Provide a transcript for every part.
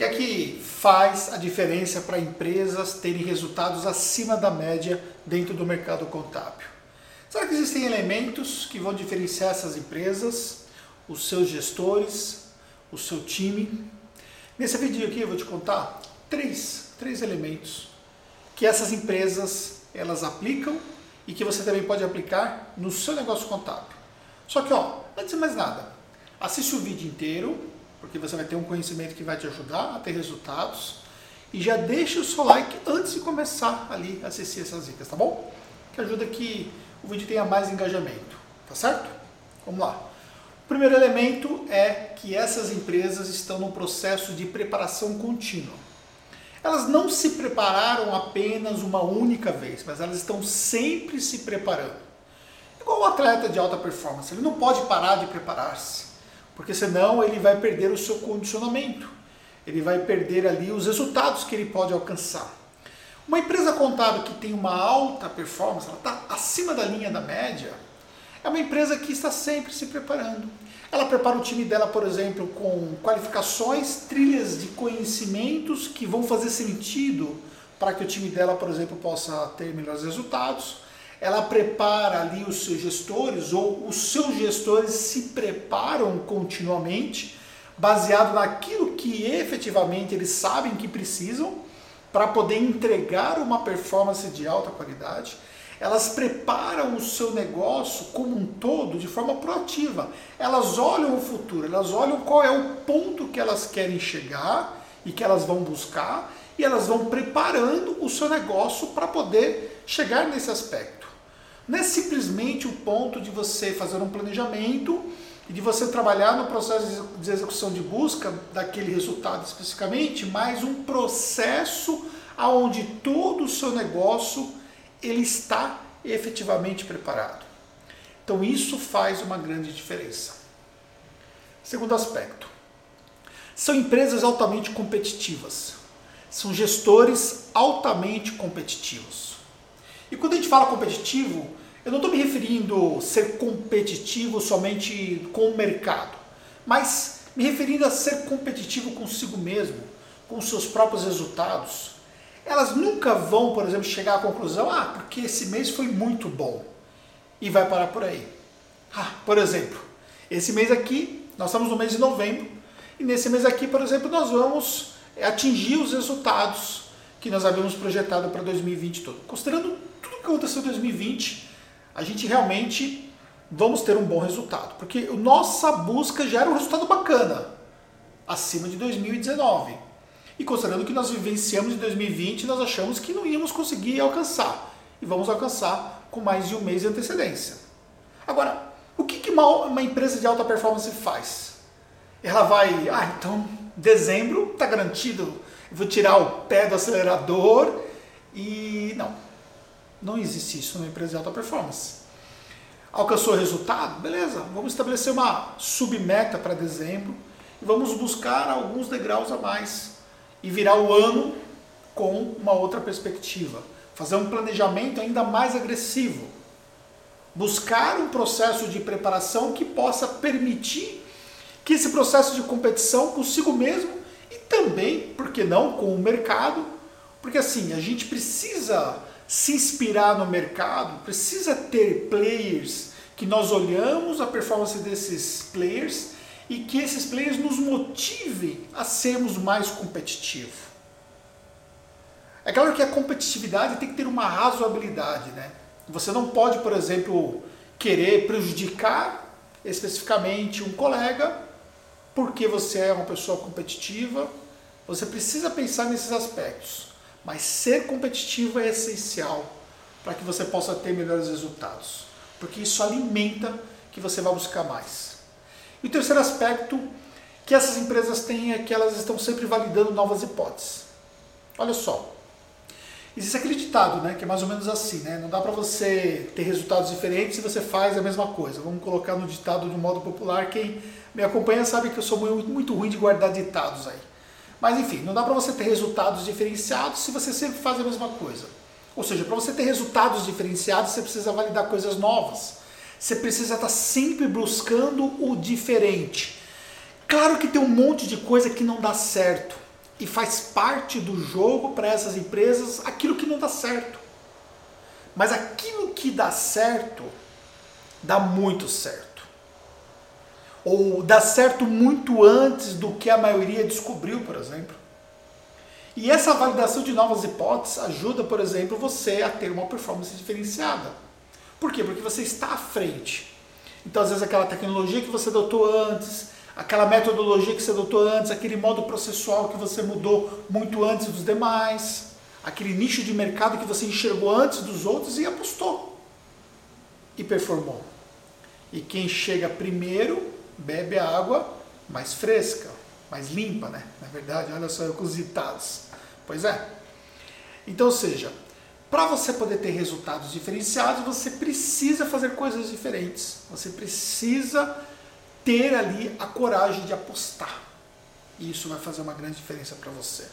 que é que faz a diferença para empresas terem resultados acima da média dentro do mercado contábil? Será que existem elementos que vão diferenciar essas empresas, os seus gestores, o seu time? Nesse vídeo aqui eu vou te contar três, três elementos que essas empresas elas aplicam e que você também pode aplicar no seu negócio contábil. Só que, ó, antes de mais nada, assiste o vídeo inteiro, porque você vai ter um conhecimento que vai te ajudar a ter resultados. E já deixa o seu like antes de começar ali a assistir essas dicas, tá bom? Que ajuda que o vídeo tenha mais engajamento, tá certo? Vamos lá. O primeiro elemento é que essas empresas estão no processo de preparação contínua. Elas não se prepararam apenas uma única vez, mas elas estão sempre se preparando. Igual o atleta de alta performance, ele não pode parar de preparar-se, porque senão ele vai perder o seu condicionamento, ele vai perder ali os resultados que ele pode alcançar. Uma empresa contábil que tem uma alta performance, ela está acima da linha da média, é uma empresa que está sempre se preparando. Ela prepara o time dela, por exemplo, com qualificações, trilhas de conhecimentos que vão fazer sentido para que o time dela, por exemplo, possa ter melhores resultados. Ela prepara ali os seus gestores, ou os seus gestores se preparam continuamente, baseado naquilo que efetivamente eles sabem que precisam para poder entregar uma performance de alta qualidade elas preparam o seu negócio como um todo de forma proativa. Elas olham o futuro, elas olham qual é o ponto que elas querem chegar e que elas vão buscar e elas vão preparando o seu negócio para poder chegar nesse aspecto. Não é simplesmente o ponto de você fazer um planejamento e de você trabalhar no processo de execução de busca daquele resultado especificamente, mas um processo aonde todo o seu negócio ele está efetivamente preparado. Então isso faz uma grande diferença. Segundo aspecto, são empresas altamente competitivas. São gestores altamente competitivos. E quando a gente fala competitivo, eu não estou me referindo a ser competitivo somente com o mercado, mas me referindo a ser competitivo consigo mesmo, com seus próprios resultados, elas nunca vão, por exemplo, chegar à conclusão, ah, porque esse mês foi muito bom e vai parar por aí. Ah, por exemplo, esse mês aqui, nós estamos no mês de novembro, e nesse mês aqui, por exemplo, nós vamos atingir os resultados que nós havíamos projetado para 2020 todo. Considerando tudo que aconteceu em 2020, a gente realmente vamos ter um bom resultado, porque nossa busca já era um resultado bacana, acima de 2019. E considerando que nós vivenciamos em 2020, nós achamos que não íamos conseguir alcançar. E vamos alcançar com mais de um mês de antecedência. Agora, o que, uma empresa de alta performance faz? Ela vai, ah, então dezembro está garantido, vou tirar o pé do acelerador e não. Não existe isso numa empresa de alta performance. Alcançou o resultado? Beleza, vamos estabelecer uma submeta para dezembro e vamos buscar alguns degraus a mais e virar o ano com uma outra perspectiva. Fazer um planejamento ainda mais agressivo. Buscar um processo de preparação que possa permitir que esse processo de competição consigo mesmo e também, por que não, com o mercado, porque assim, a gente precisa se inspirar no mercado, precisa ter players que nós olhamos a performance desses players e que esses players nos motivem a sermos mais competitivos. É claro que a competitividade tem que ter uma razoabilidade, né? Você não pode, por exemplo, querer prejudicar especificamente um colega porque você é uma pessoa competitiva. Você precisa pensar nesses aspectos. Mas ser competitivo é essencial para que você possa ter melhores resultados, porque isso alimenta que você vai buscar mais. E o terceiro aspecto que essas empresas têm é que elas estão sempre validando novas hipóteses. Olha só, existe aquele ditado, né, que é mais ou menos assim, né? Não dá para você ter resultados diferentes se você faz a mesma coisa. Vamos colocar no ditado de um modo popular. Quem me acompanha sabe que eu sou muito, muito ruim de guardar ditados aí. Mas enfim, não dá para você ter resultados diferenciados se você sempre faz a mesma coisa. Ou seja, para você ter resultados diferenciados, você precisa validar coisas novas. Você precisa estar sempre buscando o diferente. Claro que tem um monte de coisa que não dá certo. e faz parte do jogo para essas empresas aquilo que não dá certo. Mas aquilo que dá certo, dá muito certo. Ou dá certo muito antes do que a maioria descobriu, por exemplo. E essa validação de novas hipóteses ajuda, por exemplo, você a ter uma performance diferenciada. Por quê? Porque você está à frente. Então, às vezes, aquela tecnologia que você adotou antes, aquela metodologia que você adotou antes, aquele modo processual que você mudou muito antes dos demais, aquele nicho de mercado que você enxergou antes dos outros e apostou e performou. E quem chega primeiro bebe a água mais fresca, mais limpa, né? Na verdade, olha só eu com os ditados. Pois é. Então, seja, para você poder ter resultados diferenciados, você precisa fazer coisas diferentes. Você precisa ter ali a coragem de apostar. E isso vai fazer uma grande diferença para você.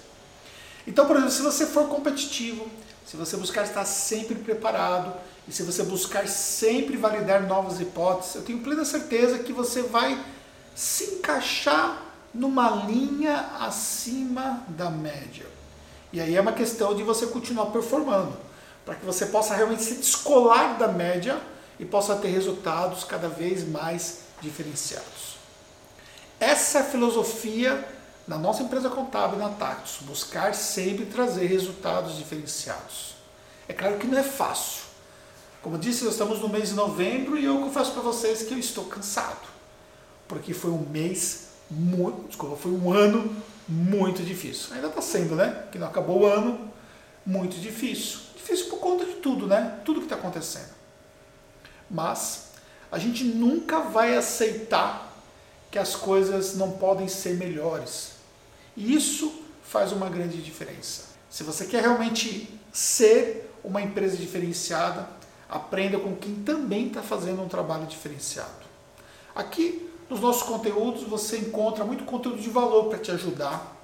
Então, por exemplo, se você for competitivo, se você buscar estar sempre preparado e se você buscar sempre validar novas hipóteses, eu tenho plena certeza que você vai se encaixar numa linha acima da média. E aí é uma questão de você continuar performando, para que você possa realmente se descolar da média e possa ter resultados cada vez mais diferenciados. Essa é a filosofia da nossa empresa contábil na Tactus, buscar sempre trazer resultados diferenciados. É claro que não é fácil. Como disse, nós estamos no mês de novembro e eu confesso para vocês que eu estou cansado, porque foi um mês muito, desculpa, foi um ano muito difícil. Ainda está sendo, né? Que não acabou o ano, muito difícil. Difícil por conta de tudo, né? Tudo que está acontecendo. Mas a gente nunca vai aceitar que as coisas não podem ser melhores. E isso faz uma grande diferença. Se você quer realmente ser uma empresa diferenciada, aprenda com quem também está fazendo um trabalho diferenciado. Aqui nos nossos conteúdos você encontra muito conteúdo de valor para te ajudar.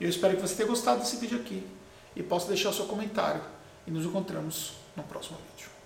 Eu espero que você tenha gostado desse vídeo aqui e possa deixar seu comentário. E nos encontramos no próximo vídeo.